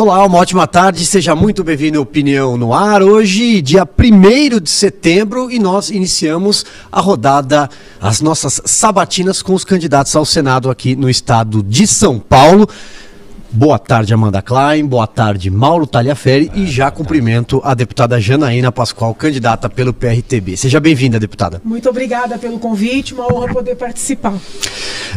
Olá, uma ótima tarde, seja muito bem-vindo ao Opinião no Ar. Hoje, dia 1 de setembro, e nós iniciamos a rodada, as nossas sabatinas com os candidatos ao Senado aqui no estado de São Paulo. Boa tarde, Amanda Klein. Boa tarde, Mauro Talhaferri. E já cumprimento a deputada Janaína Pascoal, candidata pelo PRTB. Seja bem-vinda, deputada. Muito obrigada pelo convite, uma honra poder participar.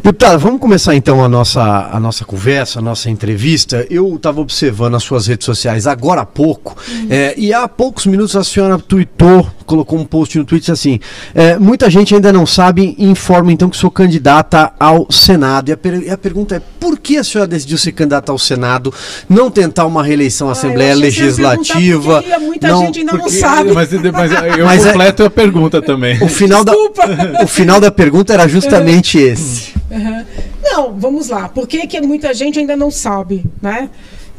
Deputada, vamos começar então a nossa, a nossa conversa, a nossa entrevista. Eu estava observando as suas redes sociais agora há pouco, uhum. é, e há poucos minutos a senhora tweetou, colocou um post no Twitter assim: é, muita gente ainda não sabe e informa então que sou candidata ao Senado. E a, per e a pergunta é: por que a senhora decidiu ser candidata ao Senado, não tentar uma reeleição à ah, Assembleia Legislativa? Porque muita não, gente ainda porque, não sabe. Mas, mas eu mas é completo é, a pergunta também. O final, da, o final da pergunta era justamente esse. Uhum. Não, vamos lá. Por que, que muita gente ainda não sabe, né?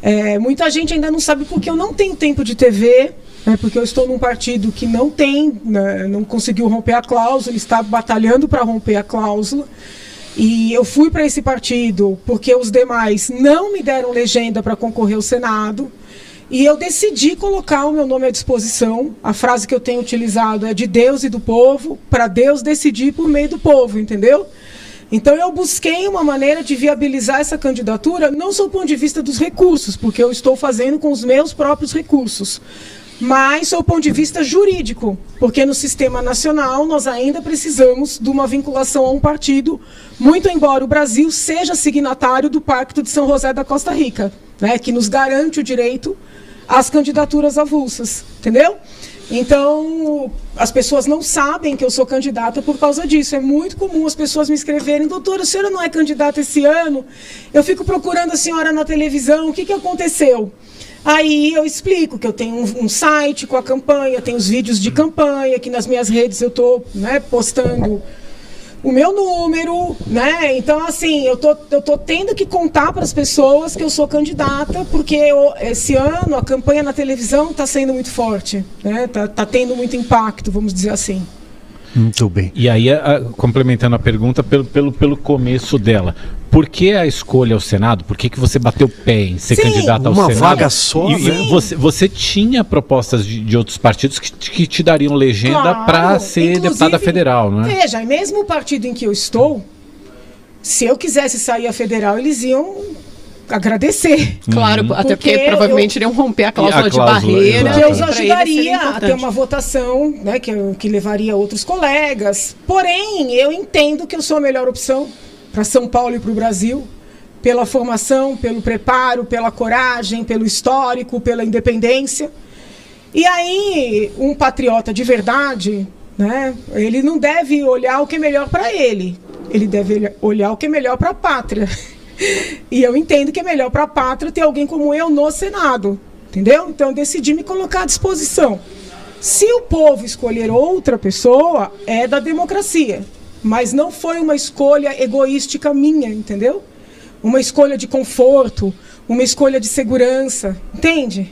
É, muita gente ainda não sabe porque eu não tenho tempo de TV, né, porque eu estou num partido que não tem, né, não conseguiu romper a cláusula, está batalhando para romper a cláusula. E eu fui para esse partido porque os demais não me deram legenda para concorrer ao Senado. E eu decidi colocar o meu nome à disposição. A frase que eu tenho utilizado é de Deus e do povo, para Deus decidir por meio do povo, entendeu? Então eu busquei uma maneira de viabilizar essa candidatura, não só do ponto de vista dos recursos, porque eu estou fazendo com os meus próprios recursos, mas do ponto de vista jurídico, porque no sistema nacional nós ainda precisamos de uma vinculação a um partido, muito embora o Brasil seja signatário do Pacto de São José da Costa Rica, né, que nos garante o direito às candidaturas avulsas, entendeu? Então, as pessoas não sabem que eu sou candidata por causa disso. É muito comum as pessoas me escreverem, doutora, a senhora não é candidata esse ano? Eu fico procurando a senhora na televisão, o que, que aconteceu? Aí eu explico que eu tenho um, um site com a campanha, tenho os vídeos de campanha, que nas minhas redes eu estou né, postando o meu número, né? Então, assim, eu tô, eu tô tendo que contar para as pessoas que eu sou candidata, porque eu, esse ano a campanha na televisão está sendo muito forte, né? Tá, tá tendo muito impacto, vamos dizer assim. Muito bem. E aí, a, complementando a pergunta pelo, pelo, pelo começo dela, por que a escolha ao Senado? Por que, que você bateu o pé em ser Sim, candidato ao uma Senado? Uma vaga só, e, né? você, você tinha propostas de, de outros partidos que, que te dariam legenda claro, para ser deputada federal, não é? Veja, mesmo o partido em que eu estou, se eu quisesse sair a federal, eles iam agradecer. Claro, uhum. até porque, porque provavelmente eu, iriam romper a cláusula, a cláusula de barreira. Que eu os ajudaria a ter uma votação né, que, que levaria outros colegas. Porém, eu entendo que eu sou a melhor opção para São Paulo e para o Brasil, pela formação, pelo preparo, pela coragem, pelo histórico, pela independência. E aí, um patriota de verdade, né, ele não deve olhar o que é melhor para ele, ele deve olhar o que é melhor para a pátria. E eu entendo que é melhor para a pátria ter alguém como eu no Senado. Entendeu? Então eu decidi me colocar à disposição. Se o povo escolher outra pessoa, é da democracia. Mas não foi uma escolha egoística minha, entendeu? Uma escolha de conforto, uma escolha de segurança. Entende?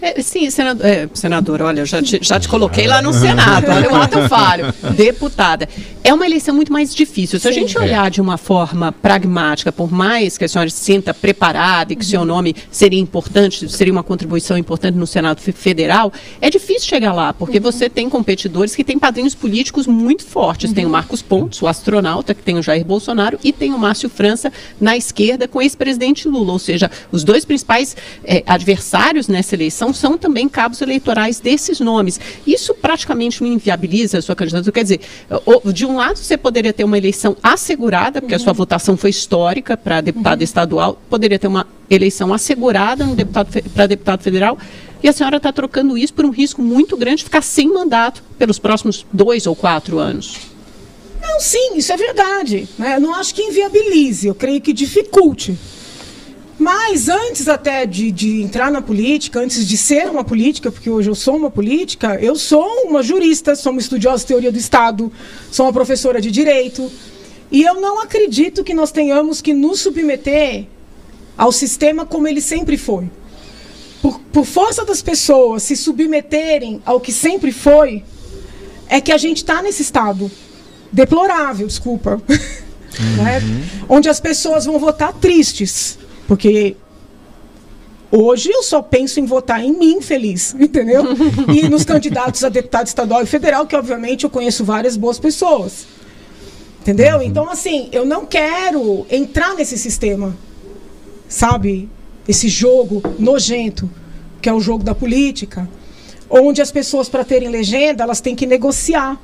É, sim, senador, é, senador, olha, já te, já te coloquei lá no Senado, olha o ato falho. Deputada, é uma eleição muito mais difícil. Se a gente olhar de uma forma pragmática, por mais que a senhora se sinta preparada e que uhum. seu nome seria importante, seria uma contribuição importante no Senado Federal, é difícil chegar lá, porque uhum. você tem competidores que têm padrinhos políticos muito fortes. Uhum. Tem o uhum. Marcos Pontes, o astronauta, que tem o Jair Bolsonaro, e tem o Márcio França na esquerda com o ex-presidente Lula. Ou seja, os dois principais é, adversários nessa eleição eleição são também cabos eleitorais desses nomes. Isso praticamente não inviabiliza a sua candidatura. Quer dizer, de um lado você poderia ter uma eleição assegurada, porque uhum. a sua uhum. votação foi histórica para deputado uhum. estadual, poderia ter uma eleição assegurada deputado, para deputado federal, e a senhora está trocando isso por um risco muito grande de ficar sem mandato pelos próximos dois ou quatro anos. Não, sim, isso é verdade. Né? Eu não acho que inviabilize, eu creio que dificulte. Mas antes até de, de, entrar na política, antes de ser uma política, porque hoje eu sou uma política, eu sou uma jurista, sou uma estudiosa de teoria do Estado, sou uma professora de direito. E eu não acredito que nós tenhamos que nos submeter ao sistema como ele sempre foi. Por, por força das pessoas se submeterem ao que sempre foi, é que a gente está nesse estado deplorável, desculpa. Uhum. né? Onde as pessoas vão votar tristes porque Hoje eu só penso em votar em mim feliz, entendeu? e nos candidatos a deputado estadual e federal, que obviamente eu conheço várias boas pessoas. Entendeu? Uhum. Então, assim, eu não quero entrar nesse sistema, sabe? Esse jogo nojento, que é o jogo da política, onde as pessoas, para terem legenda, elas têm que negociar.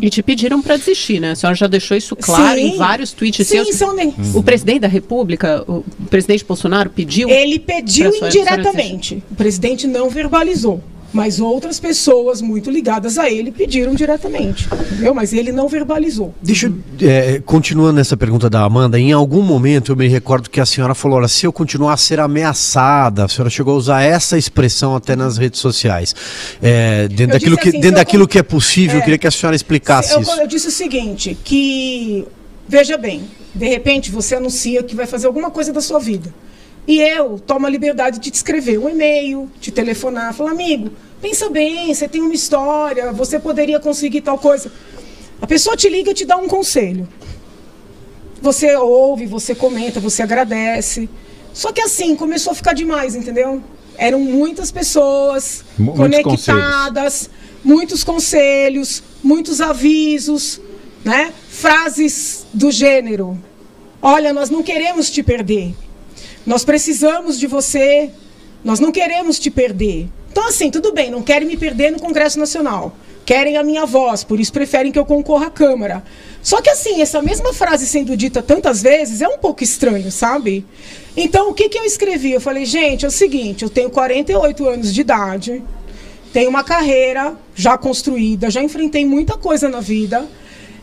E te pediram para desistir, né? A senhora já deixou isso claro Sim. em vários tweets Sim, seus. São... O presidente da República, o presidente Bolsonaro pediu. Ele pediu indiretamente. O presidente não verbalizou. Mas outras pessoas muito ligadas a ele pediram diretamente, entendeu? Mas ele não verbalizou. Deixa eu, é, continuando nessa pergunta da Amanda, em algum momento eu me recordo que a senhora falou, olha, se eu continuar a ser ameaçada, a senhora chegou a usar essa expressão até nas redes sociais. É, dentro daquilo, que, assim, dentro daquilo que é possível, é, eu queria que a senhora explicasse eu, isso. Eu disse o seguinte, que, veja bem, de repente você anuncia que vai fazer alguma coisa da sua vida. E eu tomo a liberdade de te escrever um e-mail, te telefonar, falar, amigo, pensa bem, você tem uma história, você poderia conseguir tal coisa. A pessoa te liga e te dá um conselho. Você ouve, você comenta, você agradece. Só que assim, começou a ficar demais, entendeu? Eram muitas pessoas conectadas, conselhos. muitos conselhos, muitos avisos, né? Frases do gênero. Olha, nós não queremos te perder. Nós precisamos de você. Nós não queremos te perder. Então, assim, tudo bem, não querem me perder no Congresso Nacional. Querem a minha voz, por isso preferem que eu concorra à Câmara. Só que, assim, essa mesma frase sendo dita tantas vezes é um pouco estranho, sabe? Então, o que, que eu escrevi? Eu falei, gente, é o seguinte: eu tenho 48 anos de idade, tenho uma carreira já construída, já enfrentei muita coisa na vida.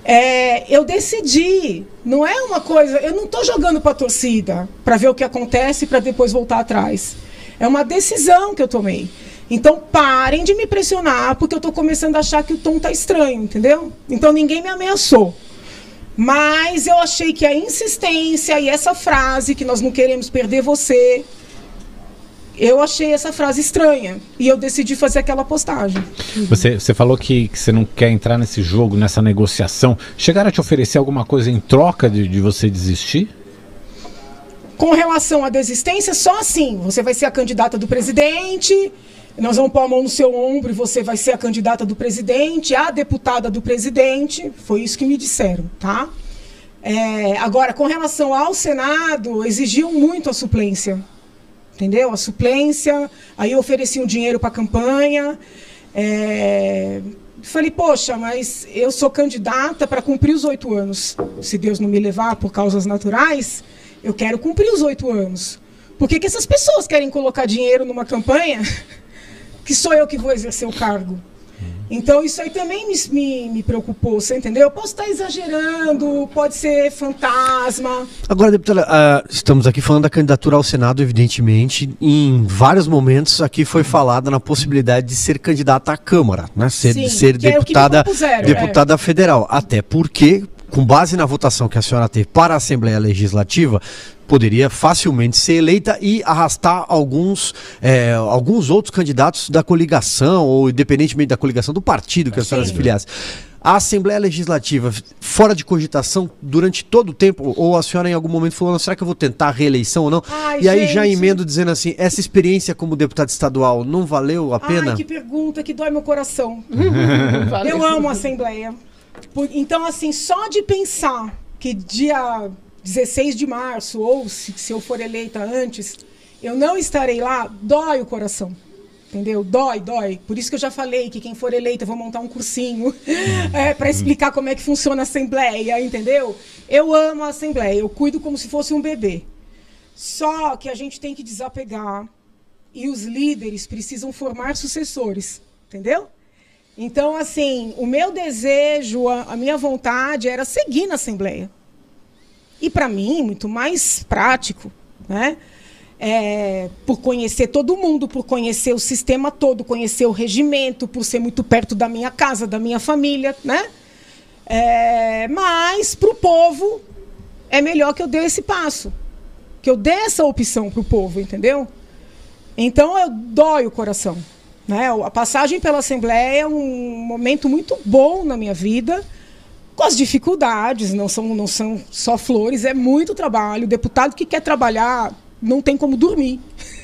É, eu decidi, não é uma coisa, eu não estou jogando para a torcida para ver o que acontece para depois voltar atrás. É uma decisão que eu tomei. Então parem de me pressionar, porque eu estou começando a achar que o tom tá estranho, entendeu? Então ninguém me ameaçou. Mas eu achei que a insistência e essa frase que nós não queremos perder você, eu achei essa frase estranha e eu decidi fazer aquela postagem. Você, você falou que, que, você não quer entrar nesse jogo, nessa negociação. Chegaram a te oferecer alguma coisa em troca de, de você desistir? Com relação à desistência, só assim. Você vai ser a candidata do presidente, nós vamos pôr a mão no seu ombro e você vai ser a candidata do presidente, a deputada do presidente. Foi isso que me disseram, tá? É, agora, com relação ao Senado, exigiam muito a suplência entendeu? A suplência, aí eu ofereci um dinheiro para a campanha. É... Falei, poxa, mas eu sou candidata para cumprir os oito anos. Se Deus não me levar por causas naturais, eu quero cumprir os oito anos. Por que, que essas pessoas querem colocar dinheiro numa campanha que sou eu que vou exercer o cargo? Então isso aí também me, me, me, preocupou, você entendeu? Eu posso estar exagerando, pode ser fantasma. Agora, deputada, uh, estamos aqui falando da candidatura ao Senado, evidentemente. Em vários momentos aqui foi falada na possibilidade de ser candidata à Câmara, né? Ser, Sim, ser é deputada, é deputada é. federal. Até porque, com base na votação que a senhora teve para a Assembleia Legislativa, poderia facilmente ser eleita e arrastar alguns, é, alguns outros candidatos da coligação, ou independentemente da coligação do partido que a senhora se filiasse. A Assembleia Legislativa, fora de cogitação durante todo o tempo, ou a senhora em algum momento falou, será que eu vou tentar a reeleição ou não? Ai, e aí gente. já emendo dizendo assim, essa experiência como deputado estadual não valeu a pena? Ai, que pergunta que dói meu coração. eu amo a Assembleia. Então, assim, só de pensar que dia 16 de março, ou se, se eu for eleita antes, eu não estarei lá, dói o coração. Entendeu? Dói, dói. Por isso que eu já falei que quem for eleita, eu vou montar um cursinho é, para explicar como é que funciona a Assembleia, entendeu? Eu amo a Assembleia, eu cuido como se fosse um bebê. Só que a gente tem que desapegar e os líderes precisam formar sucessores, entendeu? Então, assim, o meu desejo, a, a minha vontade era seguir na Assembleia. E para mim, muito mais prático, né? É, por conhecer todo mundo, por conhecer o sistema todo, conhecer o regimento, por ser muito perto da minha casa, da minha família, né? É, mas para o povo é melhor que eu dê esse passo, que eu dê essa opção para o povo, entendeu? Então eu dói o coração. Né? A passagem pela Assembleia é um momento muito bom na minha vida com as dificuldades, não são, não são só flores, é muito trabalho. O deputado que quer trabalhar não tem como dormir.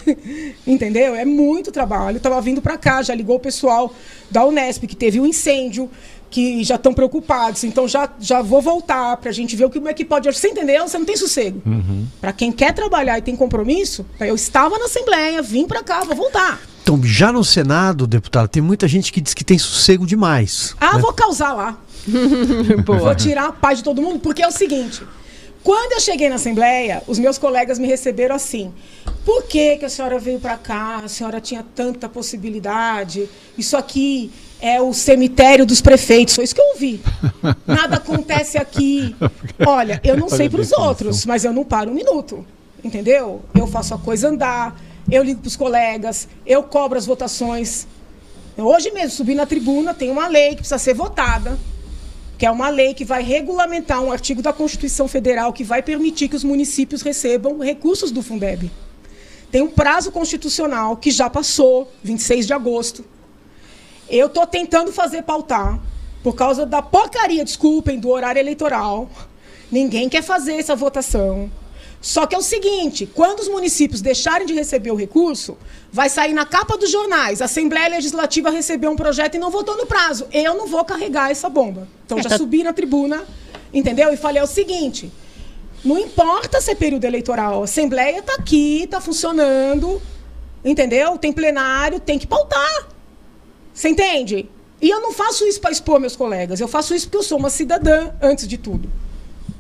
Entendeu? É muito trabalho. Estava vindo para cá, já ligou o pessoal da Unesp, que teve um incêndio, que já estão preocupados. Então já, já vou voltar para a gente ver o que, como é que pode. Você entendeu? Você não tem sossego. Uhum. Para quem quer trabalhar e tem compromisso, eu estava na Assembleia, vim para cá, vou voltar. Então, já no Senado, deputado, tem muita gente que diz que tem sossego demais. Ah, né? vou causar lá. vou tirar a paz de todo mundo, porque é o seguinte. Quando eu cheguei na Assembleia, os meus colegas me receberam assim. Por que, que a senhora veio para cá? A senhora tinha tanta possibilidade. Isso aqui é o cemitério dos prefeitos. Foi isso que eu ouvi. Nada acontece aqui. Olha, eu não sei para os outros, mas eu não paro um minuto. Entendeu? Eu faço a coisa andar, eu ligo para os colegas, eu cobro as votações. Hoje mesmo subi na tribuna, tem uma lei que precisa ser votada que é uma lei que vai regulamentar um artigo da Constituição Federal que vai permitir que os municípios recebam recursos do Fundeb. Tem um prazo constitucional que já passou, 26 de agosto. Eu estou tentando fazer pautar, por causa da porcaria, desculpem, do horário eleitoral. Ninguém quer fazer essa votação. Só que é o seguinte: quando os municípios deixarem de receber o recurso, vai sair na capa dos jornais. A Assembleia Legislativa recebeu um projeto e não votou no prazo. Eu não vou carregar essa bomba. Então já subi na tribuna, entendeu? E falei o seguinte: não importa se é período eleitoral, a Assembleia está aqui, está funcionando, entendeu? Tem plenário, tem que pautar. Você entende? E eu não faço isso para expor meus colegas, eu faço isso porque eu sou uma cidadã, antes de tudo.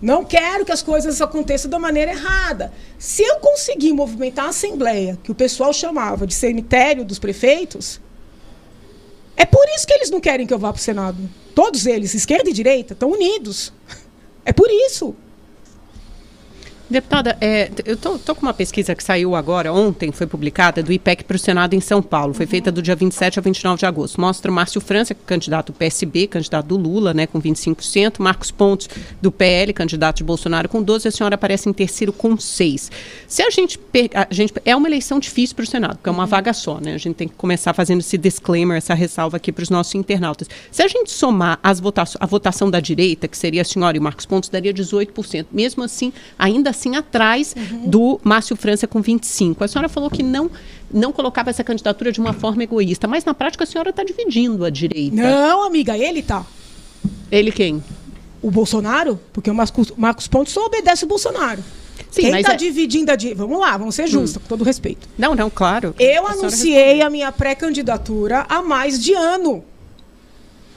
Não quero que as coisas aconteçam da maneira errada. Se eu conseguir movimentar a Assembleia, que o pessoal chamava de cemitério dos prefeitos, é por isso que eles não querem que eu vá para o Senado. Todos eles, esquerda e direita, estão unidos. É por isso. Deputada, é, eu estou com uma pesquisa que saiu agora, ontem, foi publicada, do IPEC para o Senado em São Paulo. Foi feita do dia 27 a 29 de agosto. Mostra o Márcio França, candidato do PSB, candidato do Lula, né, com 25%. Marcos Pontes, do PL, candidato de Bolsonaro, com 12%. A senhora aparece em terceiro com 6%. Se a gente, a gente. É uma eleição difícil para o Senado, porque é uma vaga só, né? A gente tem que começar fazendo esse disclaimer, essa ressalva aqui para os nossos internautas. Se a gente somar as votações, a votação da direita, que seria a senhora e o Marcos Pontes, daria 18%. Mesmo assim, ainda assim atrás uhum. do Márcio França com 25. A senhora falou que não não colocava essa candidatura de uma forma egoísta, mas na prática a senhora está dividindo a direita. Não, amiga, ele tá. Ele quem? O Bolsonaro, porque o Marcos, Marcos Pontes só obedece o Bolsonaro. Sim, Quem está é... dividindo a di... Vamos lá, vamos ser justos, hum. com todo respeito. Não, não, claro. Eu a anunciei a minha pré-candidatura há mais de ano.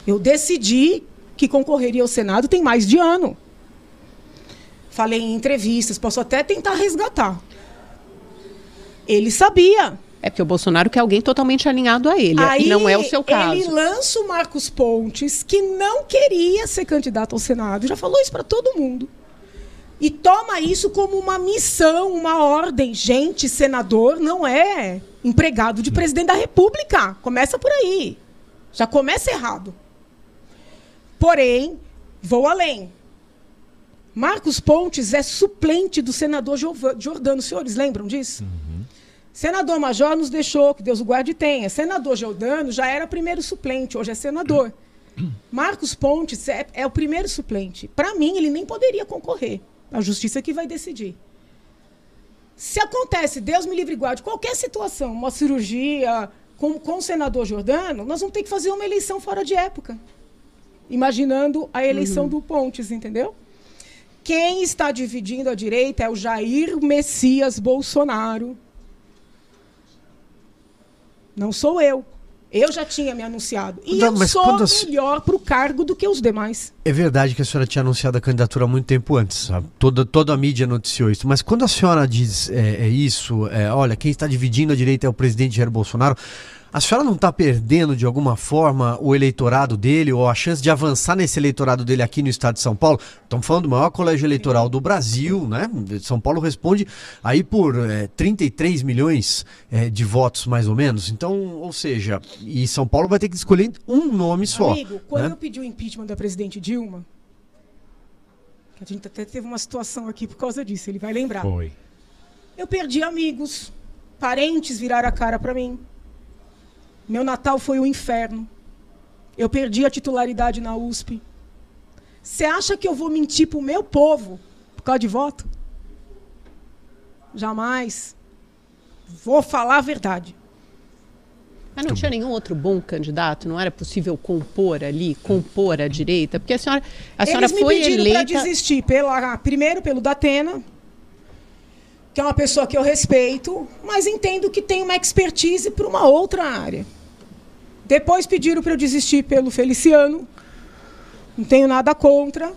Eu decidi que concorreria ao Senado tem mais de ano falei em entrevistas, posso até tentar resgatar. Ele sabia. É porque o Bolsonaro quer alguém totalmente alinhado a ele. Aí, não é o seu caso. Ele lança o Marcos Pontes, que não queria ser candidato ao Senado. Já falou isso para todo mundo. E toma isso como uma missão, uma ordem. Gente, senador não é empregado de presidente da República. Começa por aí. Já começa errado. Porém, vou além. Marcos Pontes é suplente do senador Jordano. Os senhores lembram disso? Uhum. Senador Major nos deixou, que Deus o guarde e tenha. Senador Jordano já era primeiro suplente, hoje é senador. Marcos Pontes é, é o primeiro suplente. Para mim, ele nem poderia concorrer. A justiça que vai decidir. Se acontece, Deus me livre e guarde, qualquer situação, uma cirurgia com, com o senador Jordano, nós vamos ter que fazer uma eleição fora de época. Imaginando a eleição uhum. do Pontes, entendeu? Quem está dividindo a direita é o Jair Messias Bolsonaro. Não sou eu. Eu já tinha me anunciado. E Não, eu sou melhor para o cargo do que os demais. É verdade que a senhora tinha anunciado a candidatura há muito tempo antes. Sabe? Toda, toda a mídia noticiou isso. Mas quando a senhora diz é, é isso, é, olha, quem está dividindo a direita é o presidente Jair Bolsonaro. A senhora não está perdendo de alguma forma o eleitorado dele ou a chance de avançar nesse eleitorado dele aqui no estado de São Paulo? Estamos falando do maior colégio eleitoral do Brasil, né? São Paulo responde aí por é, 33 milhões é, de votos, mais ou menos. Então, ou seja, e São Paulo vai ter que escolher um nome só. Amigo, quando né? eu pedi o impeachment da presidente Dilma, a gente até teve uma situação aqui por causa disso, ele vai lembrar. Foi. Eu perdi amigos, parentes viraram a cara para mim. Meu Natal foi um inferno. Eu perdi a titularidade na USP. Você acha que eu vou mentir para o meu povo por causa de voto? Jamais. Vou falar a verdade. Mas não tinha nenhum outro bom candidato? Não era possível compor ali, compor a direita? Porque a senhora, a senhora Eles foi me pediram eleita. para desistir pela, primeiro pelo Datena, que é uma pessoa que eu respeito, mas entendo que tem uma expertise para uma outra área. Depois pediram para eu desistir pelo Feliciano, não tenho nada contra,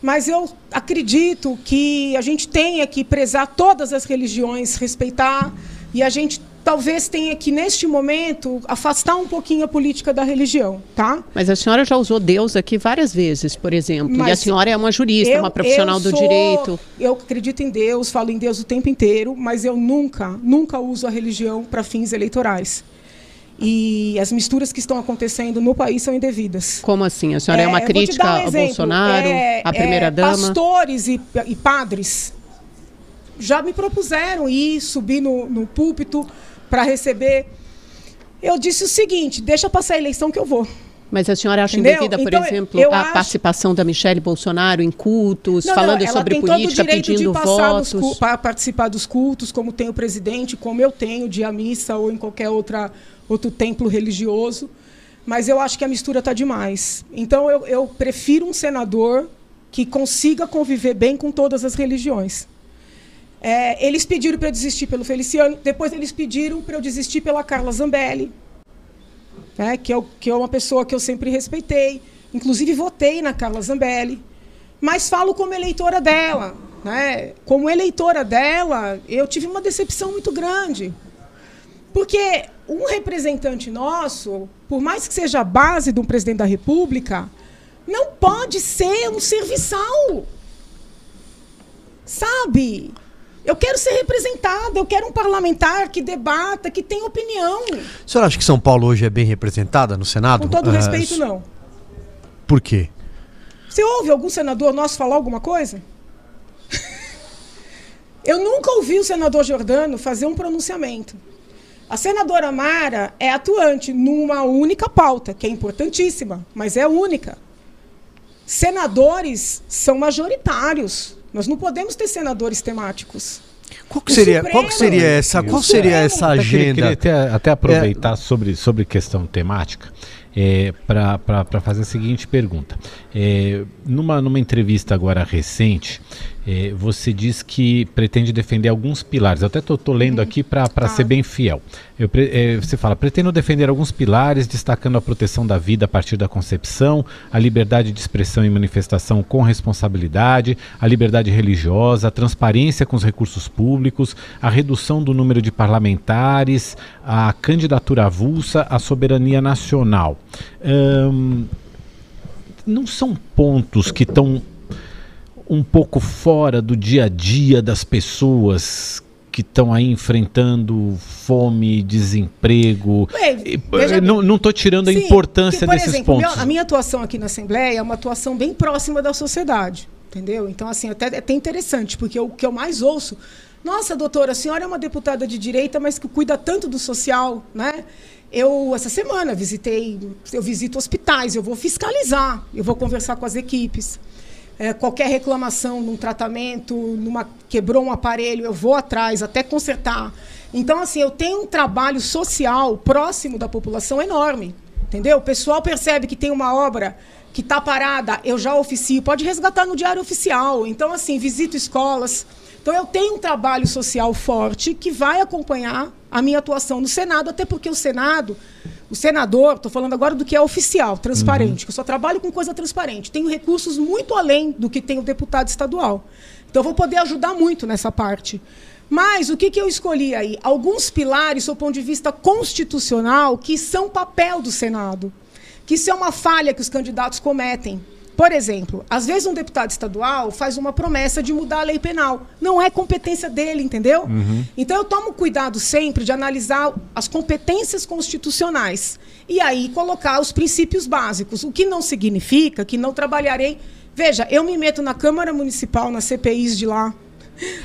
mas eu acredito que a gente tenha que prezar todas as religiões, respeitar, e a gente talvez tenha que, neste momento, afastar um pouquinho a política da religião, tá? Mas a senhora já usou Deus aqui várias vezes, por exemplo. Mas e a senhora é uma jurista, Eu- uma profissional eu do sou- direito. Eu acredito em Deus, falo em Deus o tempo inteiro, mas eu nunca, nunca uso a religião para fins eleitorais. E as misturas que estão acontecendo no país são indevidas. Como assim? A senhora é, uma vou te crítica um ao exemplo. Bolsonaro, É, à é, primeira-dama? Pastores e, e padres já me propuseram ir subir no, no púlpito para receber. Eu disse o seguinte: deixa passar a eleição que eu vou. Mas a senhora acha Entendeu? indevida, por Então, exemplo, a acho- participação da Michelle Bolsonaro em cultos, Não, falando não, sobre política, pedindo votos? para participar dos cultos, como tem o presidente, como eu tenho de à missa ou em qualquer outra, outro templo religioso. Mas eu acho que a mistura está demais. Então eu, eu prefiro um senador que consiga conviver bem com todas as religiões. É, eles pediram para eu desistir pelo Feliciano, depois eles pediram para eu desistir pela Carla Zambelli, né, que, eu, que é uma pessoa que eu sempre respeitei. Inclusive, votei na Carla Zambelli. Mas falo como eleitora dela. Né? Como eleitora dela, eu tive uma decepção muito grande. Porque um representante nosso, por mais que seja a base de um presidente da República, não pode ser um serviçal. Sabe? Eu quero ser representada, eu quero um parlamentar que debata, que tenha opinião. O senhor acha que São Paulo hoje é bem representada no Senado? Com todo Ah, respeito, não. Por quê? Você ouve algum senador nosso falar alguma coisa? Eu nunca ouvi o senador Jordano fazer um pronunciamento. A senadora Mara é atuante numa única pauta, que é importantíssima, mas é única. Senadores são majoritários. Nós não podemos ter senadores temáticos. Qual seria, Supremo. qual que seria essa, qual O seria Supremo. essa agenda? queria até, até aproveitar sobre, sobre questão temática é, para fazer a seguinte pergunta. É, numa, numa entrevista agora recente, é, você diz que pretende defender alguns pilares. Eu até estou lendo aqui para Ah. ser bem fiel. Eu é, você fala, pretendo defender alguns pilares, destacando a proteção da vida a partir da concepção, a liberdade de expressão e manifestação com responsabilidade, a liberdade religiosa, a transparência com os recursos públicos, a redução do número de parlamentares, a candidatura avulsa, a soberania nacional. Ahn, não são pontos que estão um pouco fora do dia a dia das pessoas que estão aí enfrentando fome, desemprego. Ué, eh, não não estou tirando a Sim, importância porque, por desses exemplo, pontos. a minha atuação aqui na Assembleia é uma atuação bem próxima da sociedade, entendeu? Então, assim, até, é até interessante, porque o que eu mais ouço, nossa, doutora, a senhora é uma deputada de direita, mas que cuida tanto do social, né? Eu, essa semana, visitei, eu visito hospitais, eu vou fiscalizar, eu vou conversar com as equipes. É, qualquer reclamação num tratamento, numa quebrou um aparelho, eu vou atrás até consertar. Então, assim, eu tenho um trabalho social próximo da população enorme. Entendeu? O pessoal percebe que tem uma obra que está parada, eu já oficio, pode resgatar no diário oficial. Então, assim, visito escolas. Então, eu tenho um trabalho social forte que vai acompanhar a minha atuação no Senado, até porque o Senado, o senador, estou falando agora do que é oficial, transparente, que eu só trabalho com coisa transparente. Tenho recursos muito além do que tem o deputado estadual. Então, eu vou poder ajudar muito nessa parte. Mas o que, que eu escolhi aí? Alguns pilares, do ponto de vista constitucional, que são papel do Senado. Que isso é uma falha que os candidatos cometem. Por exemplo, às vezes um deputado estadual faz uma promessa de mudar a lei penal. Não é competência dele, entendeu? Então eu tomo cuidado sempre de analisar as competências constitucionais. E aí colocar os princípios básicos. O que não significa que não trabalharei. Veja, eu me meto na Câmara Municipal, nas CPIs de lá.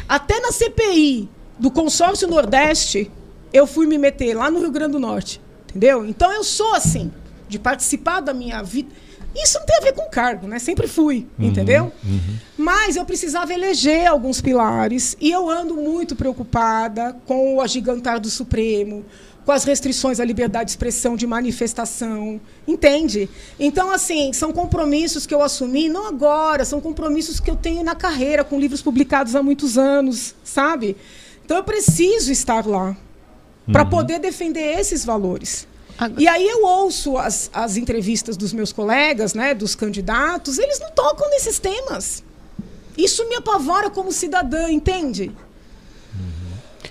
Até na CPI do Consórcio Nordeste, eu fui me meter lá no Rio Grande do Norte. Entendeu? Então eu sou assim, de participar da minha vida. Isso não tem a ver com cargo, né? Sempre fui, uhum, entendeu? Uhum. Mas eu precisava eleger alguns pilares e eu ando muito preocupada com o agigantar do Supremo, com as restrições à liberdade de expressão, de manifestação, entende? Então, assim, são compromissos que eu assumi, não agora, são compromissos que eu tenho na carreira, com livros publicados há muitos anos, sabe? Então, eu preciso estar lá para uhum. poder defender esses valores. E aí eu ouço as, as entrevistas dos meus colegas, né, dos candidatos, eles não tocam nesses temas. Isso me apavora como cidadã, entende?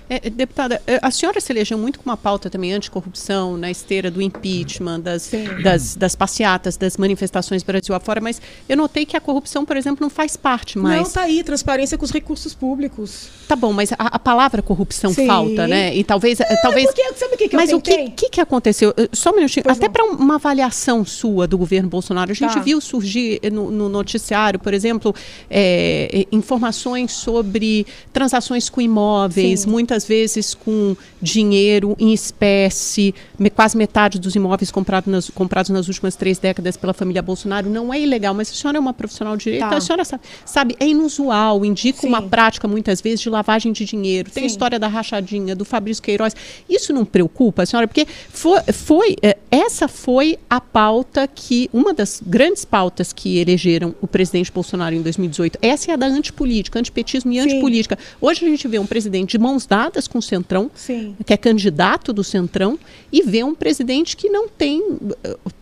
É, deputada, é, a senhora se elegeu muito com uma pauta também anticorrupção, na esteira do impeachment, das, das, das, passeatas, das manifestações Brasil afora, mas eu notei que a corrupção, por exemplo, não faz parte mais. Não, está aí, transparência com os recursos públicos. Tá bom, mas a, a palavra corrupção Sim. falta, né? E talvez. É, talvez porque, sabe o que, que mas eu tentei? o que, que, que aconteceu? Só um minutinho, pois até para uma avaliação sua do governo Bolsonaro, a gente tá. viu surgir no, no, noticiário, por exemplo, é, informações sobre transações com imóveis, Sim. muitas muitas vezes com dinheiro em espécie, quase metade dos imóveis comprados nas, comprados nas últimas três décadas pela família Bolsonaro. Não é ilegal, mas a senhora é uma profissional de direito, tá. a senhora sabe, sabe, é inusual, indica Sim. uma prática, muitas vezes, de lavagem de dinheiro. Tem a história da rachadinha, do Fabrício Queiroz. Isso não preocupa a senhora? Porque foi, foi, é, essa foi a pauta que, uma das grandes pautas que elegeram o presidente Bolsonaro em 2018. Essa é a da antipolítica, antipetismo e Sim. antipolítica. Hoje a gente vê um presidente de mãos dadas com o Centrão, Sim. que é candidato do Centrão, e vê um presidente que não tem,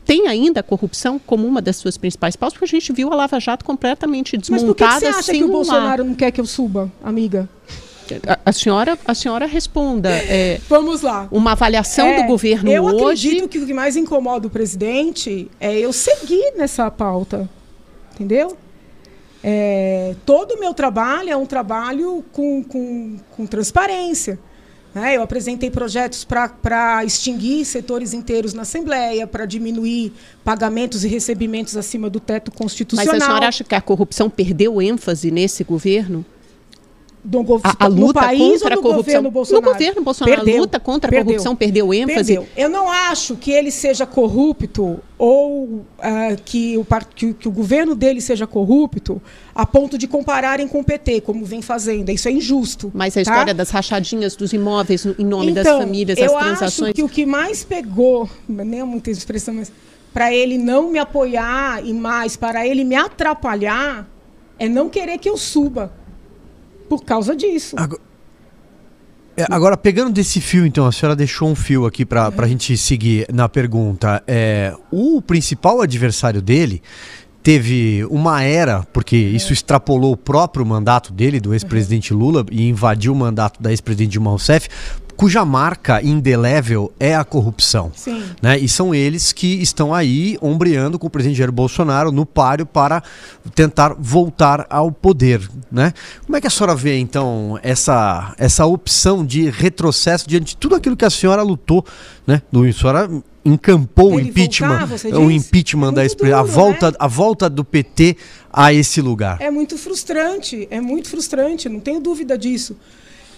tem ainda a corrupção como uma das suas principais pautas, porque a gente viu a Lava Jato completamente desmontada. Mas por que, que você acha que o Bolsonaro não quer que eu suba, amiga? A, a, senhora, a senhora responda. É, Vamos lá. Uma avaliação é, do governo eu hoje. Eu acredito que o que mais incomoda o presidente é eu seguir nessa pauta, entendeu? É, todo o meu trabalho é um trabalho com, com, com transparência. Né? Eu apresentei projetos para extinguir setores inteiros na Assembleia, para diminuir pagamentos e recebimentos acima do teto constitucional. Mas a senhora acha que a corrupção perdeu ênfase nesse governo? Do a, a luta país contra a corrupção? no governo Bolsonaro perdeu, a luta contra a perdeu, corrupção perdeu ênfase? Perdeu. eu não acho que ele seja corrupto ou uh, que, o, que, que, o governo dele seja corrupto a ponto de compararem com o PT como vem fazendo. Isso é injusto mas a tá? história das rachadinhas dos imóveis em nome então, das famílias as transações? eu acho que o que mais pegou nem é muita expressão mas para ele não me apoiar e mais para ele me atrapalhar é não querer que eu suba por causa disso. Agora, é, agora, pegando desse fio, então, a senhora deixou um fio aqui para é. a gente seguir na pergunta. É, o principal adversário dele teve uma era, porque é. isso extrapolou o próprio mandato dele, do ex-presidente Lula, e invadiu o mandato da ex-presidente Dilma Rousseff, cuja marca indelével é a corrupção. Sim. Né? E são eles que estão aí ombreando com o presidente Jair Bolsonaro no páreo para tentar voltar ao poder. Né? Como é que a senhora vê, então, essa, essa opção de retrocesso diante de tudo aquilo que a senhora lutou? Né? A senhora encampou o impeachment, voltar, o impeachment é da duro, a volta, né? a volta do PT a esse lugar. É muito frustrante, é muito frustrante, não tenho dúvida disso.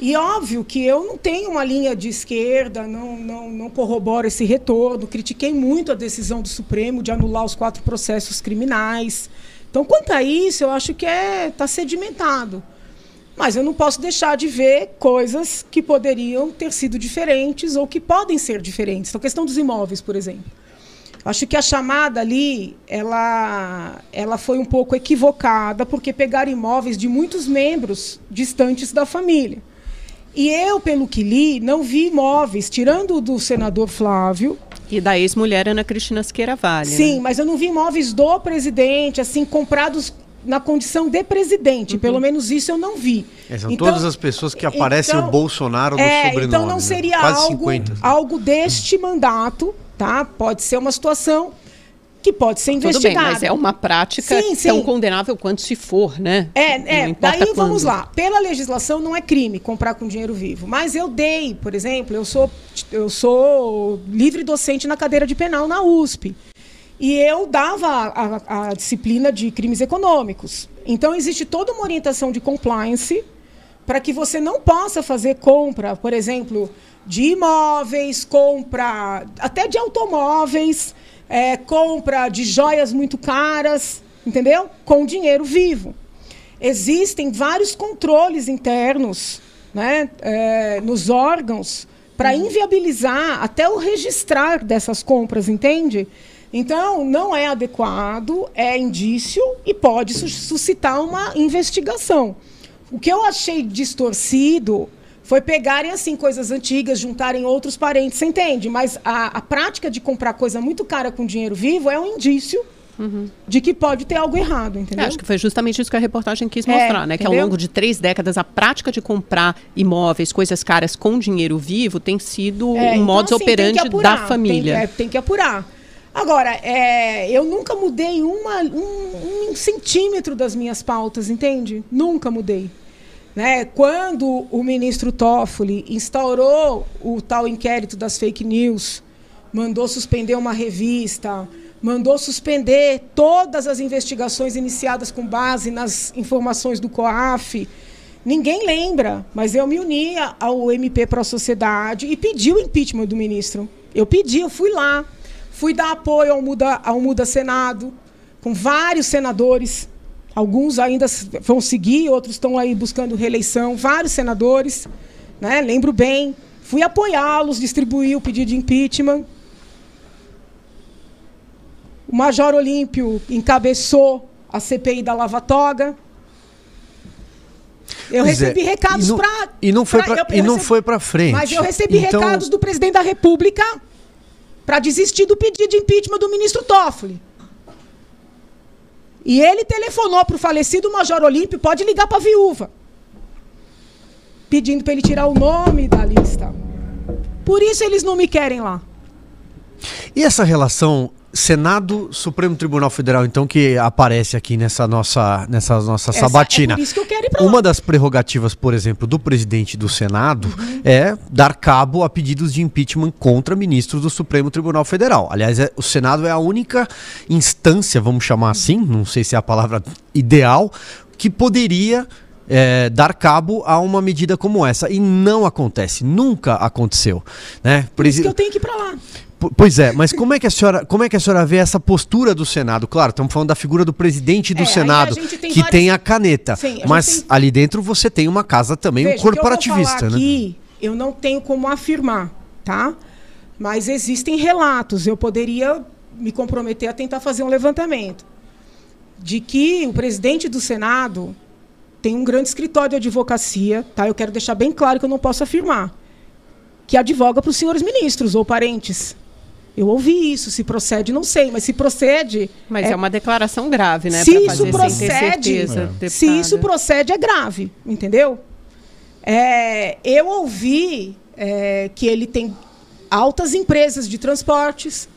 E óbvio que eu não tenho uma linha de esquerda, não, não, não corroboro esse retorno. Critiquei muito a decisão do Supremo de anular os quatro processos criminais. Então, quanto a isso, eu acho que está é, tá sedimentado. Mas eu não posso deixar de ver coisas que poderiam ter sido diferentes ou que podem ser diferentes. Então, a questão dos imóveis, por exemplo. Acho que a chamada ali, ela, ela foi um pouco equivocada, porque pegaram imóveis de muitos membros distantes da família. E eu, pelo que li, não vi imóveis, tirando do senador Flávio. E da ex-mulher Ana Cristina Siqueira Vale. Sim, né? mas eu não vi imóveis do presidente, assim, comprados na condição de presidente. Uhum. Pelo menos isso eu não vi. É, são então, todas as pessoas que aparecem então, o Bolsonaro no é, sobrenome. Então não né? seria né? algo, algo deste mandato, tá? Pode ser uma situação que pode ser investigado. Tudo bem, mas é uma prática sim, sim. tão condenável quanto se for, né? É, é. Daí quando. vamos lá. Pela legislação não é crime comprar com dinheiro vivo, mas eu dei, por exemplo, eu sou eu sou livre docente na cadeira de penal na USP. E eu dava a, a, a disciplina de crimes econômicos. Então existe toda uma orientação de compliance para que você não possa fazer compra, por exemplo, de imóveis, compra até de automóveis é, compra de joias muito caras, entendeu? Com dinheiro vivo. Existem vários controles internos né, é, nos órgãos para inviabilizar até o registrar dessas compras, entende? Então, não é adequado, é indício e pode suscitar uma investigação. O que eu achei distorcido foi pegarem assim coisas antigas, juntarem outros parentes, você entende? Mas a, a prática de comprar coisa muito cara com dinheiro vivo é um indício Uhum. de que pode ter algo errado, entendeu? É, acho que foi justamente isso que a reportagem quis mostrar, é, né? Entendeu? Que ao longo de três décadas a prática de comprar imóveis, coisas caras com dinheiro vivo tem sido é, um então, modus assim, operandi apurar, da família. Tem, é, tem, que apurar. Agora, é, eu nunca mudei uma, um, um centímetro das minhas pautas, entende? Nunca mudei. Né? Quando o ministro Toffoli instaurou o tal inquérito das fake news, mandou suspender uma revista, mandou suspender todas as investigações iniciadas com base nas informações do COAF. Ninguém lembra, mas eu me uni ao MP para a Sociedade e pedi o impeachment do ministro. Eu pedi, eu fui lá, fui dar apoio ao Muda, ao Muda Senado, com vários senadores. Alguns ainda vão seguir, outros estão aí buscando reeleição, vários senadores. Né? Lembro bem. Fui apoiá-los, distribuir o pedido de impeachment. O Major Olímpio encabeçou a CPI da Lava Toga. Eu pois é, recebi é. recados para. E não foi para e não foi para frente. Mas eu recebi então... recados do presidente da República para desistir do pedido de impeachment do ministro Toffoli. E ele telefonou para o falecido Major Olímpio, pode ligar para a viúva, pedindo para ele tirar o nome da lista. Por isso eles não me querem lá. E essa relação Senado, Supremo Tribunal Federal, então, que aparece aqui nessa nossa, nessa nossa Essa sabatina. É por isso que eu quero ir pra lá. Uma das prerrogativas, por exemplo, do presidente do Senado uhum. é dar cabo a pedidos de impeachment contra ministros do Supremo Tribunal Federal. Aliás, é, o Senado é a única instância, vamos chamar assim, não sei se é a palavra ideal, que poderia é, dar cabo a uma medida como essa. E não acontece, nunca aconteceu. Né? Por, Por isso que eu tenho que ir para lá. Pois é, mas como é que a senhora, como é que a senhora vê essa postura do Senado? Claro, estamos falando da figura do presidente do é, Senado, tem que várias... tem a caneta. Sim, a mas tem... ali dentro você tem uma casa também, Veja, um corporativista, eu né? Aqui, eu não tenho como afirmar, tá? Mas existem relatos, eu poderia me comprometer a tentar fazer um levantamento de que o presidente do Senado tem um grande escritório de advocacia, tá? Eu quero deixar bem claro que eu não posso afirmar que advoga para os senhores ministros ou parentes. Eu ouvi isso, se procede, não sei, mas se procede. Mas é, é uma declaração grave, né? Se isso procede, é. se isso procede, é grave, entendeu? É, eu ouvi é, que ele tem altas empresas de transportes,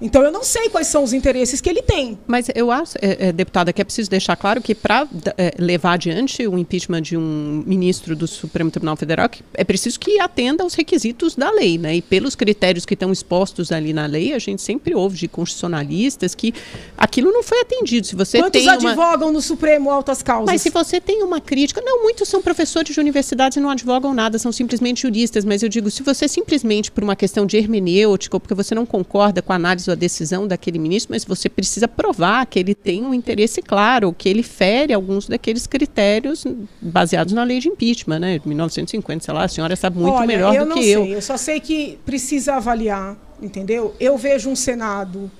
então eu não sei quais são os interesses que ele tem. Mas eu acho, é, é, deputada, que é preciso deixar claro que para é, levar adiante o impeachment de um ministro do Supremo Tribunal Federal, é preciso que atenda aos requisitos da lei, né? E pelos critérios que estão expostos ali na lei, a gente sempre ouve de constitucionalistas que aquilo não foi atendido. Se você Quantos tem advogam no Supremo altas causas? Mas se você tem uma crítica, não, muitos são professores de universidades e não advogam nada, são simplesmente juristas. Mas eu digo, se você simplesmente por uma questão de hermenêutica ou porque você não concorda com a análise a decisão daquele ministro, mas você precisa provar que ele tem um interesse claro, que ele fere alguns daqueles critérios baseados na lei de impeachment, né? 1950, sei lá, a senhora sabe muito Olha, melhor do que sei, eu. Eu só sei que precisa avaliar, entendeu? Eu vejo um Senado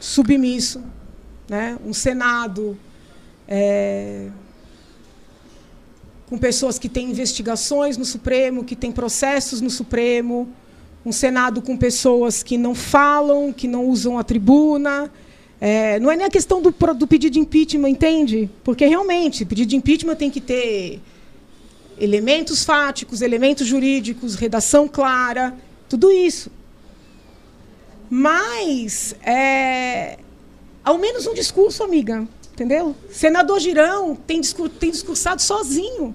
submisso, né? um Senado é, com pessoas que têm investigações no Supremo, que têm processos no Supremo, um Senado com pessoas que não falam, que não usam a tribuna. É, não é nem a questão do, do pedido de impeachment, entende? Porque realmente, pedido de impeachment tem que ter elementos fáticos, elementos jurídicos, redação clara, tudo isso. Mas, é, ao menos um discurso, amiga, entendeu? Senador Girão tem, discur tem discursado sozinho.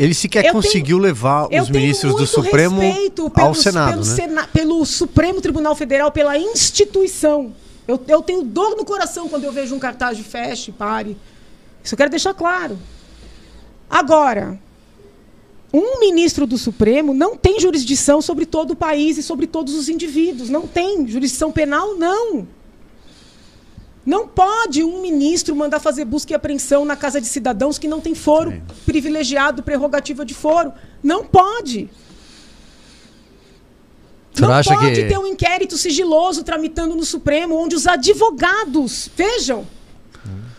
Ele sequer eu conseguiu tenho, levar os ministros do Supremo ao Senado, pelo, né? Sena, pelo Supremo Tribunal Federal, pela instituição. Eu, eu tenho dor no coração quando eu vejo um cartaz de feche, pare. Isso eu quero deixar claro. Agora, Um ministro do Supremo não tem jurisdição sobre todo o país e sobre todos os indivíduos. Não tem. Jurisdição penal, não. Não pode um ministro mandar fazer busca e apreensão na casa de cidadãos que não tem foro Sim. privilegiado, prerrogativa de foro. Não pode. Você não pode que... ter um inquérito sigiloso tramitando no Supremo, onde os advogados, vejam,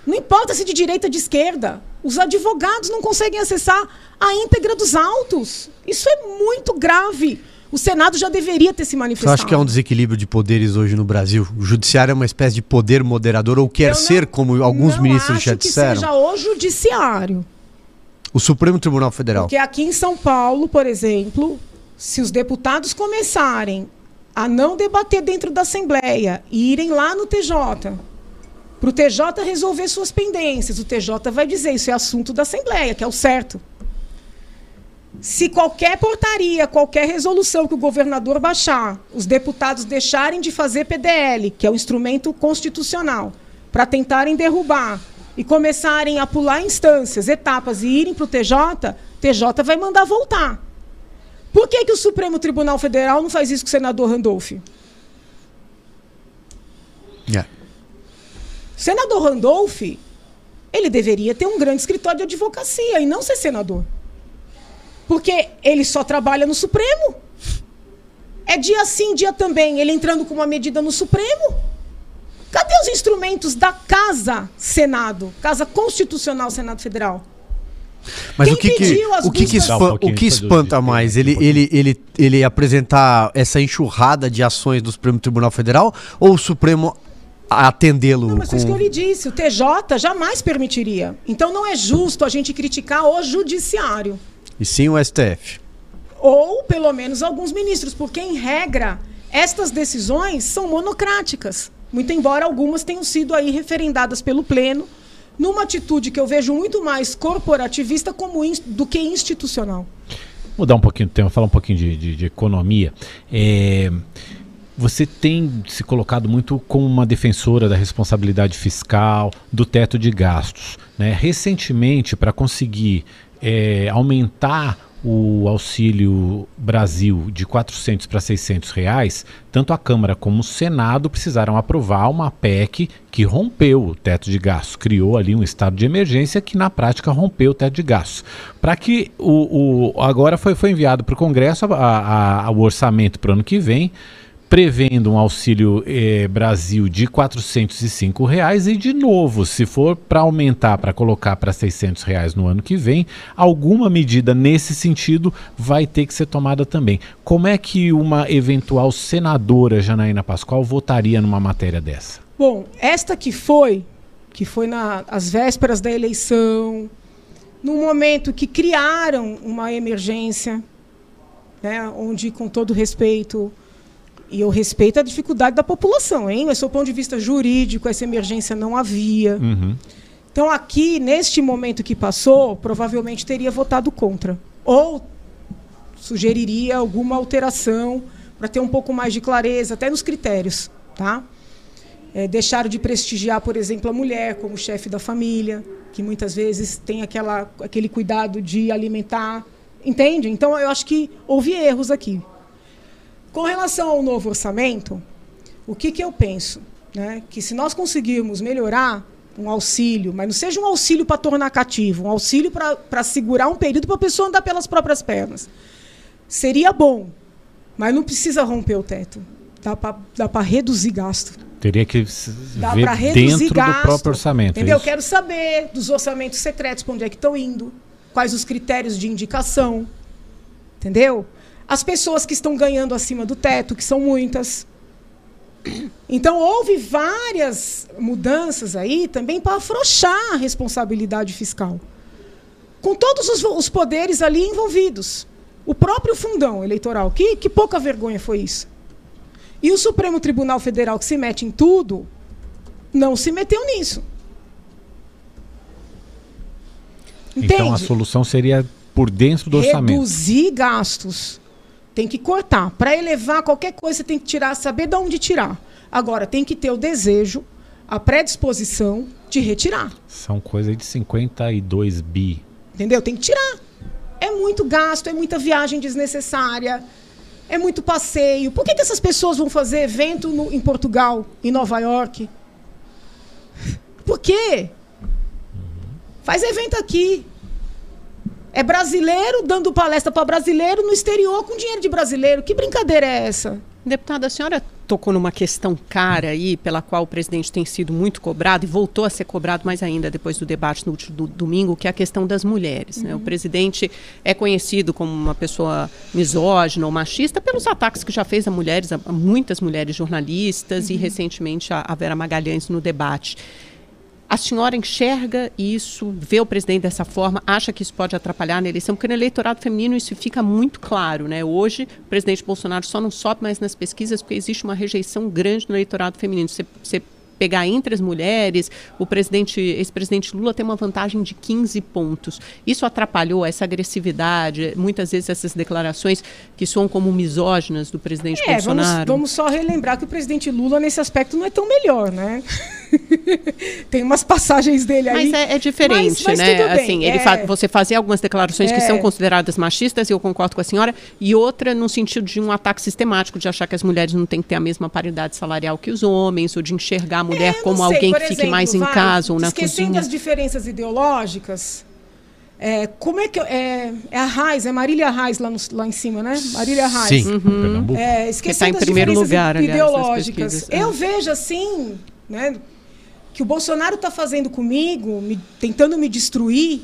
não importa se de direita ou de esquerda, os advogados não conseguem acessar a íntegra dos autos. Isso é muito grave. O Senado já deveria ter se manifestado. Você acha que é um desequilíbrio de poderes hoje no Brasil? O judiciário é uma espécie de poder moderador ou quer não, ser, como alguns ministros já disseram? Que seja o judiciário. O Supremo Tribunal Federal. Porque aqui em São Paulo, por exemplo, se os deputados começarem a não debater dentro da Assembleia e irem lá no TJ, para o TJ resolver suas pendências, o TJ vai dizer isso é assunto da Assembleia, que é o certo. Se qualquer portaria, qualquer resolução que o governador baixar, os deputados deixarem de fazer PDL, que é o instrumento constitucional, para tentarem derrubar e começarem a pular instâncias, etapas e irem para o TJ, TJ vai mandar voltar. Por que, que o Supremo Tribunal Federal não faz isso com o senador Randolph? Yeah. O senador Randolph, ele deveria ter um grande escritório de advocacia e não ser senador. Porque ele só trabalha no Supremo. É dia sim, dia também, ele entrando com uma medida no Supremo. Cadê os instrumentos da Casa Senado, Casa Constitucional Senado Federal? Mas Quem o que, que o que, que, espan um o que espanta mais? Ele, ele, ele, ele apresentar essa enxurrada de ações do Supremo Tribunal Federal ou o Supremo atendê-lo? Não, mas com... isso que eu lhe disse, o TJ jamais permitiria. Então não é justo a gente criticar o judiciário. E sim o STF. Ou pelo menos alguns ministros, porque em regra estas decisões são monocráticas. Muito embora algumas tenham sido aí referendadas pelo pleno numa atitude que eu vejo muito mais corporativista como do que institucional. Mudar um pouquinho do tema, falar um pouquinho de, de, de economia. É, você tem se colocado muito como uma defensora da responsabilidade fiscal, do teto de gastos. Né? Recentemente, para conseguir é, aumentar o auxílio Brasil de 400 para 600 reais, tanto a Câmara como o Senado precisaram aprovar uma PEC que rompeu o teto de gastos, criou ali um estado de emergência que na prática rompeu o teto de gastos. Para que o, o, agora foi, foi enviado para o Congresso a, a, a, o orçamento para o ano que vem prevendo um auxílio eh, Brasil de 405 reais e de novo, se for para aumentar, para colocar para 600 reais no ano que vem, alguma medida nesse sentido vai ter que ser tomada também. Como é que uma eventual senadora Janaína Pascoal votaria numa matéria dessa? Bom, esta que foi, que foi nas vésperas da eleição, no momento que criaram uma emergência, né, onde, com todo respeito, e eu respeito a dificuldade da população, hein? Mas, do ponto de vista jurídico, essa emergência não havia. Uhum. Então, aqui, neste momento que passou, provavelmente teria votado contra. Ou sugeriria alguma alteração para ter um pouco mais de clareza, até nos critérios. Tá? É, deixaram de prestigiar, por exemplo, a mulher como chefe da família, que muitas vezes tem aquela, aquele cuidado de alimentar. Entende? Então, eu acho que houve erros aqui. Com relação ao novo orçamento, o que, que eu penso? Né? Que se nós conseguirmos melhorar um auxílio, mas não seja um auxílio para tornar cativo, um auxílio para segurar um período para a pessoa andar pelas próprias pernas. Seria bom, mas não precisa romper o teto. Dá para reduzir gasto. Teria que Dá ver dentro gasto, do próprio orçamento. Entendeu? Eu quero saber dos orçamentos secretos para onde é que estão indo, quais os critérios de indicação. Entendeu? As pessoas que estão ganhando acima do teto, que são muitas. Então, houve várias mudanças aí também para afrouxar a responsabilidade fiscal. Com todos os, os, poderes ali envolvidos. O próprio fundão eleitoral, que, que pouca vergonha foi isso. E o Supremo Tribunal Federal, que se mete em tudo, não se meteu nisso. Entende? Então, a solução seria por dentro do Reduzir orçamento. Reduzir gastos. Tem que cortar. Para elevar qualquer coisa, você tem que tirar, saber de onde tirar. Agora, tem que ter o desejo, a predisposição de retirar. São coisas de 52 bi. Entendeu? Tem que tirar. É muito gasto, é muita viagem desnecessária, é muito passeio. Por que, que essas pessoas vão fazer evento no, em Portugal, em Nova York? Por quê? Faz evento aqui. É brasileiro dando palestra para brasileiro no exterior com dinheiro de brasileiro. Que brincadeira é essa? Deputada, a senhora tocou numa questão cara aí, pela qual o presidente tem sido muito cobrado e voltou a ser cobrado mais ainda depois do debate no último do, domingo, que é a questão das mulheres. Uhum. Né? O presidente é conhecido como uma pessoa misógina ou machista pelos ataques que já fez a mulheres, a, muitas mulheres jornalistas uhum. e recentemente a Vera Magalhães no debate. A senhora enxerga isso, vê o presidente dessa forma, acha que isso pode atrapalhar na eleição? Porque no eleitorado feminino isso fica muito claro. Né? Hoje, o presidente Bolsonaro só não sobe mais nas pesquisas porque existe uma rejeição grande no eleitorado feminino. Você, você pegar entre as mulheres, o presidente, ex-presidente Lula tem uma vantagem de 15 pontos. Isso atrapalhou essa agressividade, muitas vezes essas declarações que soam como misóginas do presidente é, Bolsonaro. Vamos, vamos só relembrar que o presidente Lula nesse aspecto não é tão melhor, né? tem umas passagens dele aí. Mas é, é diferente, mas, mas né? Assim, ele é... fa você fazia algumas declarações é... que são consideradas machistas, e eu concordo com a senhora, e outra no sentido de um ataque sistemático de achar que as mulheres não têm que ter a mesma paridade salarial que os homens, ou de enxergar a mulher é, como sei, alguém que exemplo, fique mais vai, em casa ou na esquecendo cozinha. Esquecendo as diferenças ideológicas, é, como é que é, é a Raiz, é Marília Raiz lá, no, lá em cima, né? Marília Raiz. Sim, uhum. é, esquecendo tá em primeiro lugar, ideológicas. Aliás, eu vejo assim, né, que o Bolsonaro está fazendo comigo, me, tentando me destruir,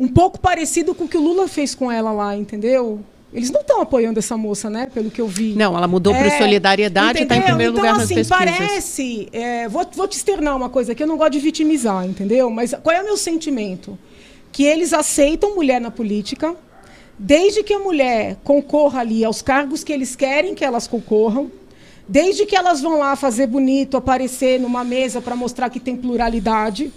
um pouco parecido com o que o Lula fez com ela lá, entendeu? Eles não estão apoiando essa moça, né? Pelo que eu vi. Não, ela mudou é, para solidariedade e está em primeiro então, lugar assim, nas pesquisas. parece... É, vou, vou te externar uma coisa aqui, eu não gosto de vitimizar, entendeu? Mas qual é o meu sentimento? Que eles aceitam mulher na política, desde que a mulher concorra ali aos cargos que eles querem que elas concorram, desde que elas vão lá fazer bonito, aparecer numa mesa para mostrar que tem pluralidade,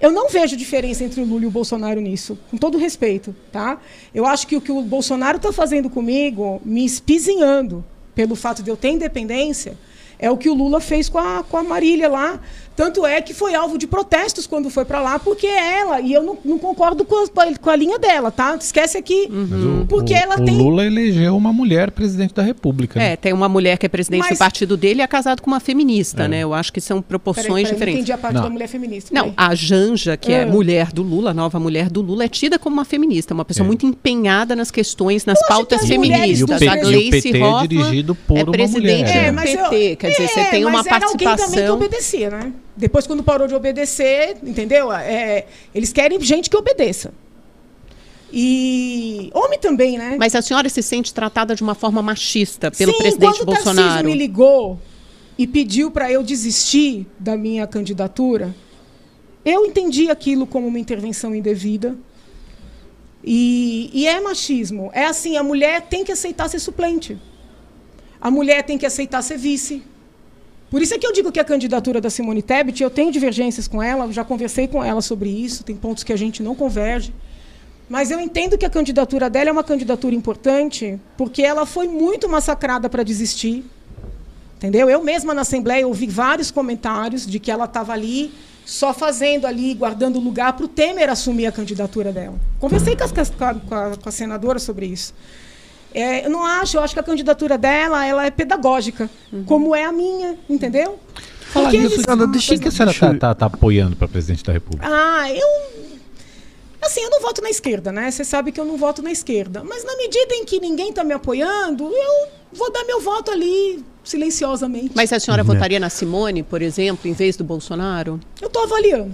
eu não vejo diferença entre o Lula e o Bolsonaro nisso, com todo respeito, tá? Eu acho que o que o Bolsonaro está fazendo comigo, me espizinhando pelo fato de eu ter independência, é o que o Lula fez com a, com a Marília lá, tanto é que foi alvo de protestos quando foi para lá, porque é ela, e eu não, não concordo com a, com a, linha dela, tá? Esquece aqui. Uhum. Porque o, ela o tem. O Lula elegeu uma mulher presidente da República. Né? É, tem uma mulher que é presidente Mas... do partido dele e é casado com uma feminista, é. né? Eu acho que são proporções peraí, peraí, diferentes. entendi a parte não. da mulher feminista. Não, a Janja, que é. é mulher do Lula, a nova mulher do Lula, é tida como uma feminista, uma pessoa é. muito empenhada nas questões, nas pautas feministas. E o, P, a Gleice o PT é dirigido por é uma mulher. É, mas PT, eu, quer dizer, você tem uma participação. Alguém também que obedecia, né? Depois, quando parou de obedecer, entendeu? É, eles querem gente que obedeça. E homem também, né? Mas a senhora se sente tratada de uma forma machista pelo Sim, presidente quando Bolsonaro? Sim, me ligou e pediu para eu desistir da minha candidatura, eu entendi aquilo como uma intervenção indevida. E, e é machismo. É assim, a mulher tem que aceitar ser suplente. A mulher tem que aceitar ser vice. Por isso é que eu digo que a candidatura da Simone Tebet, eu tenho divergências com ela, já conversei com ela sobre isso, tem pontos que a gente não converge. Mas eu entendo que a candidatura dela é uma candidatura importante, porque ela foi muito massacrada para desistir. Entendeu? Eu mesma na Assembleia ouvi vários comentários de que ela estava ali só fazendo ali, guardando lugar para o Temer assumir a candidatura dela. Conversei com a, com a, com a senadora sobre isso. É, eu não acho, eu acho que a candidatura dela ela é pedagógica, uhum. como é a minha, entendeu? Falar nisso, eles... deixa, que a senhora está tá, tá apoiando para presidente da República? Ah, eu. Assim, eu não voto na esquerda, né? Você sabe que eu não voto na esquerda. Mas na medida em que ninguém está me apoiando, eu vou dar meu voto ali, silenciosamente. Mas a senhora uhum. votaria na Simone, por exemplo, em vez do Bolsonaro? Eu estou avaliando.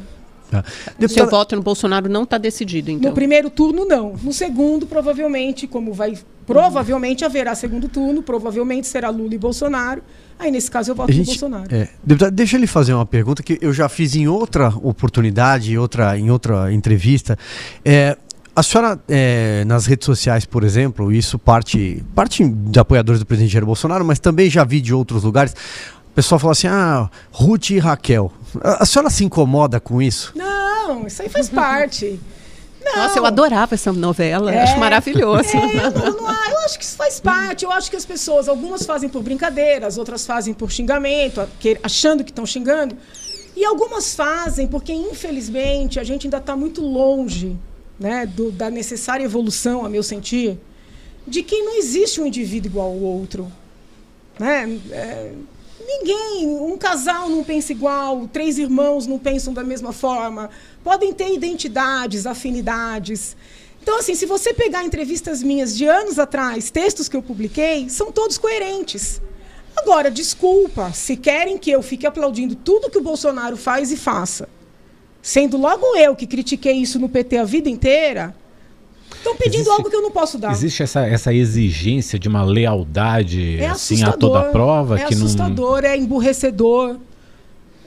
Tá. Deputada... Seu voto no Bolsonaro não está decidido, então? No primeiro turno, não. No segundo, provavelmente, como vai. Provavelmente haverá segundo turno, provavelmente será Lula e Bolsonaro. Aí, nesse caso, eu voto gente, no Bolsonaro. É, deputada, deixa ele fazer uma pergunta que eu já fiz em outra oportunidade, em outra, em outra entrevista. É, a senhora, é, nas redes sociais, por exemplo, isso parte, parte de apoiadores do presidente Jair Bolsonaro, mas também já vi de outros lugares. O pessoal fala assim: ah, Ruth e Raquel. A, a senhora se incomoda com isso? Não, isso aí faz parte. Não. Nossa, eu adorava essa novela, é, acho maravilhoso. É, eu, não, não, eu, acho que isso faz parte. Eu acho que as pessoas, algumas fazem por brincadeira, as outras fazem por xingamento, achando que estão xingando. E algumas fazem porque, infelizmente, a gente ainda está muito longe né, do, da necessária evolução, a meu sentir, de que não existe um indivíduo igual ao outro. Né? É, ninguém, um casal não pensa igual, três irmãos não pensam da mesma forma, podem ter identidades, afinidades. Então, assim, se você pegar entrevistas minhas de anos atrás, textos que eu publiquei, são todos coerentes. Agora, desculpa, se querem que eu fique aplaudindo tudo que o Bolsonaro faz e faça, sendo logo eu que critiquei isso no PT a vida inteira, estão pedindo existe, algo que eu não posso dar. Existe essa, essa exigência de uma lealdade é assim a toda prova? É que assustador, não... é emburrecedor,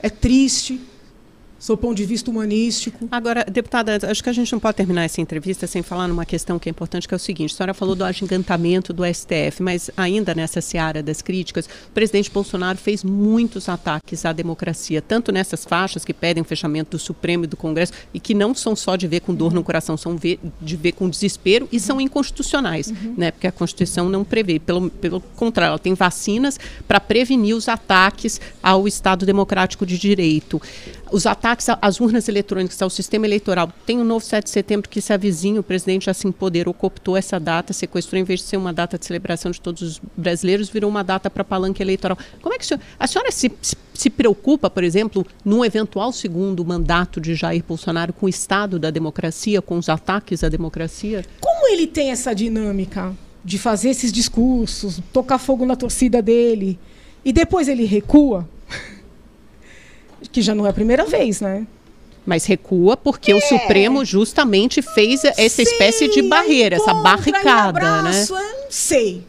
é triste seu ponto de vista humanístico. Agora, deputada, acho que a gente não pode terminar essa entrevista sem falar numa questão que é importante, que é o seguinte: a senhora falou do agigantamento do STF, mas ainda nessa seara das críticas, o presidente Bolsonaro fez muitos ataques à democracia, tanto nessas faixas que pedem o fechamento do Supremo e do Congresso, e que não são só de ver com dor no coração, são de ver com desespero e são inconstitucionais, uhum. né? Porque a Constituição não prevê. Pelo, pelo contrário, ela tem vacinas para prevenir os ataques ao Estado Democrático de Direito. Os ataques às urnas eletrônicas, ao sistema eleitoral. Tem o um novo 7 de setembro que se avizinha, o presidente já se empoderou, cooptou essa data, sequestrou, em vez de ser uma data de celebração de todos os brasileiros, virou uma data para palanque eleitoral. Como é que a senhora, a senhora se, se, preocupa, por exemplo, num eventual segundo mandato de Jair Bolsonaro com o Estado da democracia, com os ataques à democracia? Como ele tem essa dinâmica de fazer esses discursos, tocar fogo na torcida dele, e depois ele recua? Que já não é a primeira vez, né? Mas recua porque é. o Supremo justamente fez essa espécie de barreira, essa barricada, abraço, né? Não sei.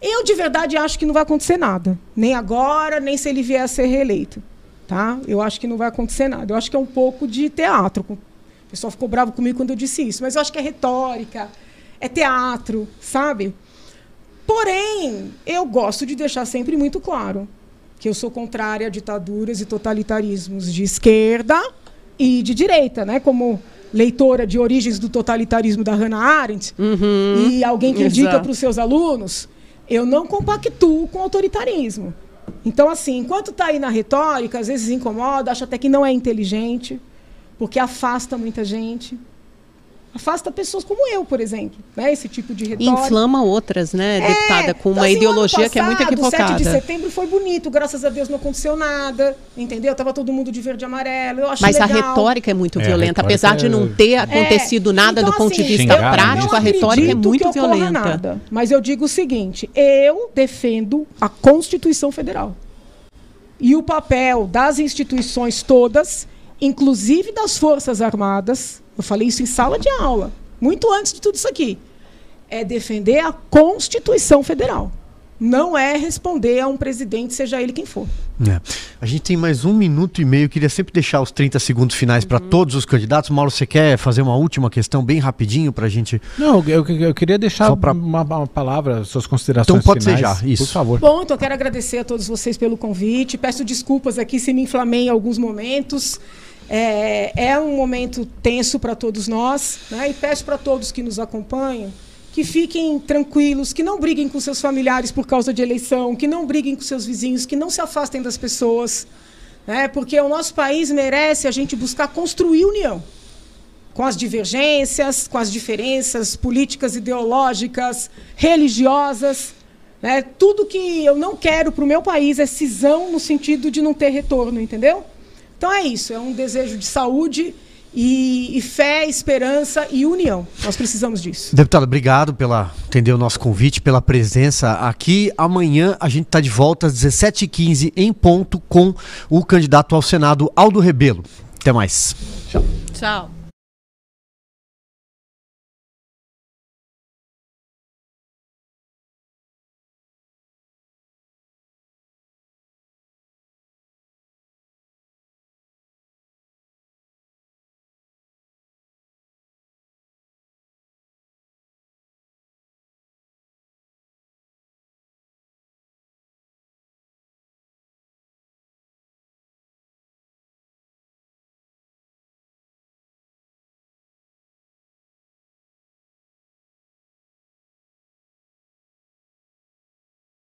Eu de verdade acho que não vai acontecer nada, nem agora, nem se ele vier a ser reeleito, tá? Eu acho que não vai acontecer nada. Eu acho que é um pouco de teatro. O pessoal ficou bravo comigo quando eu disse isso, mas eu acho que é retórica, é teatro, sabe? Porém, eu gosto de deixar sempre muito claro que eu sou contrária a ditaduras e totalitarismos de esquerda e de direita, né? Como leitora de origens do totalitarismo da Hannah Arendt uhum, e alguém que exato. indica para os seus alunos, eu não compactuo com autoritarismo. Então, assim, enquanto está aí na retórica, às vezes incomoda, acha até que não é inteligente, porque afasta muita gente afasta pessoas como eu, por exemplo, né? Esse tipo de retórica. Inflama outras, né, é, deputada, com uma assim, ideologia passado, que é muito equivocada. 7 de setembro foi bonito, graças a Deus não aconteceu nada, entendeu? Tava todo mundo de verde e amarelo, eu acho Mas legal. a retórica é muito é, violenta, apesar de não ter é. acontecido nada então, do ponto assim, de vista prático, a retórica é muito violenta. Nada, mas eu digo o seguinte, eu defendo a Constituição Federal. E o papel das instituições todas, inclusive das Forças Armadas, eu falei isso em sala de aula, muito antes de tudo isso aqui. É defender a Constituição Federal. Não é responder a um presidente, seja ele quem for. É. A gente tem mais um minuto e meio. Queria sempre deixar os 30 segundos finais uhum. para todos os candidatos. Mauro, você quer fazer uma última questão bem rapidinho para a gente? Não, eu, eu queria deixar pra... uma, uma, palavra, suas considerações Então pode finais, ser já, isso. Por favor. Bom, então quero agradecer a todos vocês pelo convite. Peço desculpas aqui se me inflamei em alguns momentos. É, é um momento tenso para todos nós, né? e peço para todos que nos acompanham que fiquem tranquilos, que não briguem com seus familiares por causa de eleição, que não briguem com seus vizinhos, que não se afastem das pessoas, né? porque o nosso país merece a gente buscar construir união com as divergências, com as diferenças políticas, ideológicas, religiosas. Né? Tudo que eu não quero para o meu país é cisão no sentido de não ter retorno, entendeu? Então é isso, é um desejo de saúde e, e, fé, esperança e união. Nós precisamos disso. Deputado, obrigado pela atender o nosso convite, pela presença aqui. Amanhã a gente está de volta às 17h15 em ponto com o candidato ao Senado, Aldo Rebelo. Até mais. Tchau. Tchau.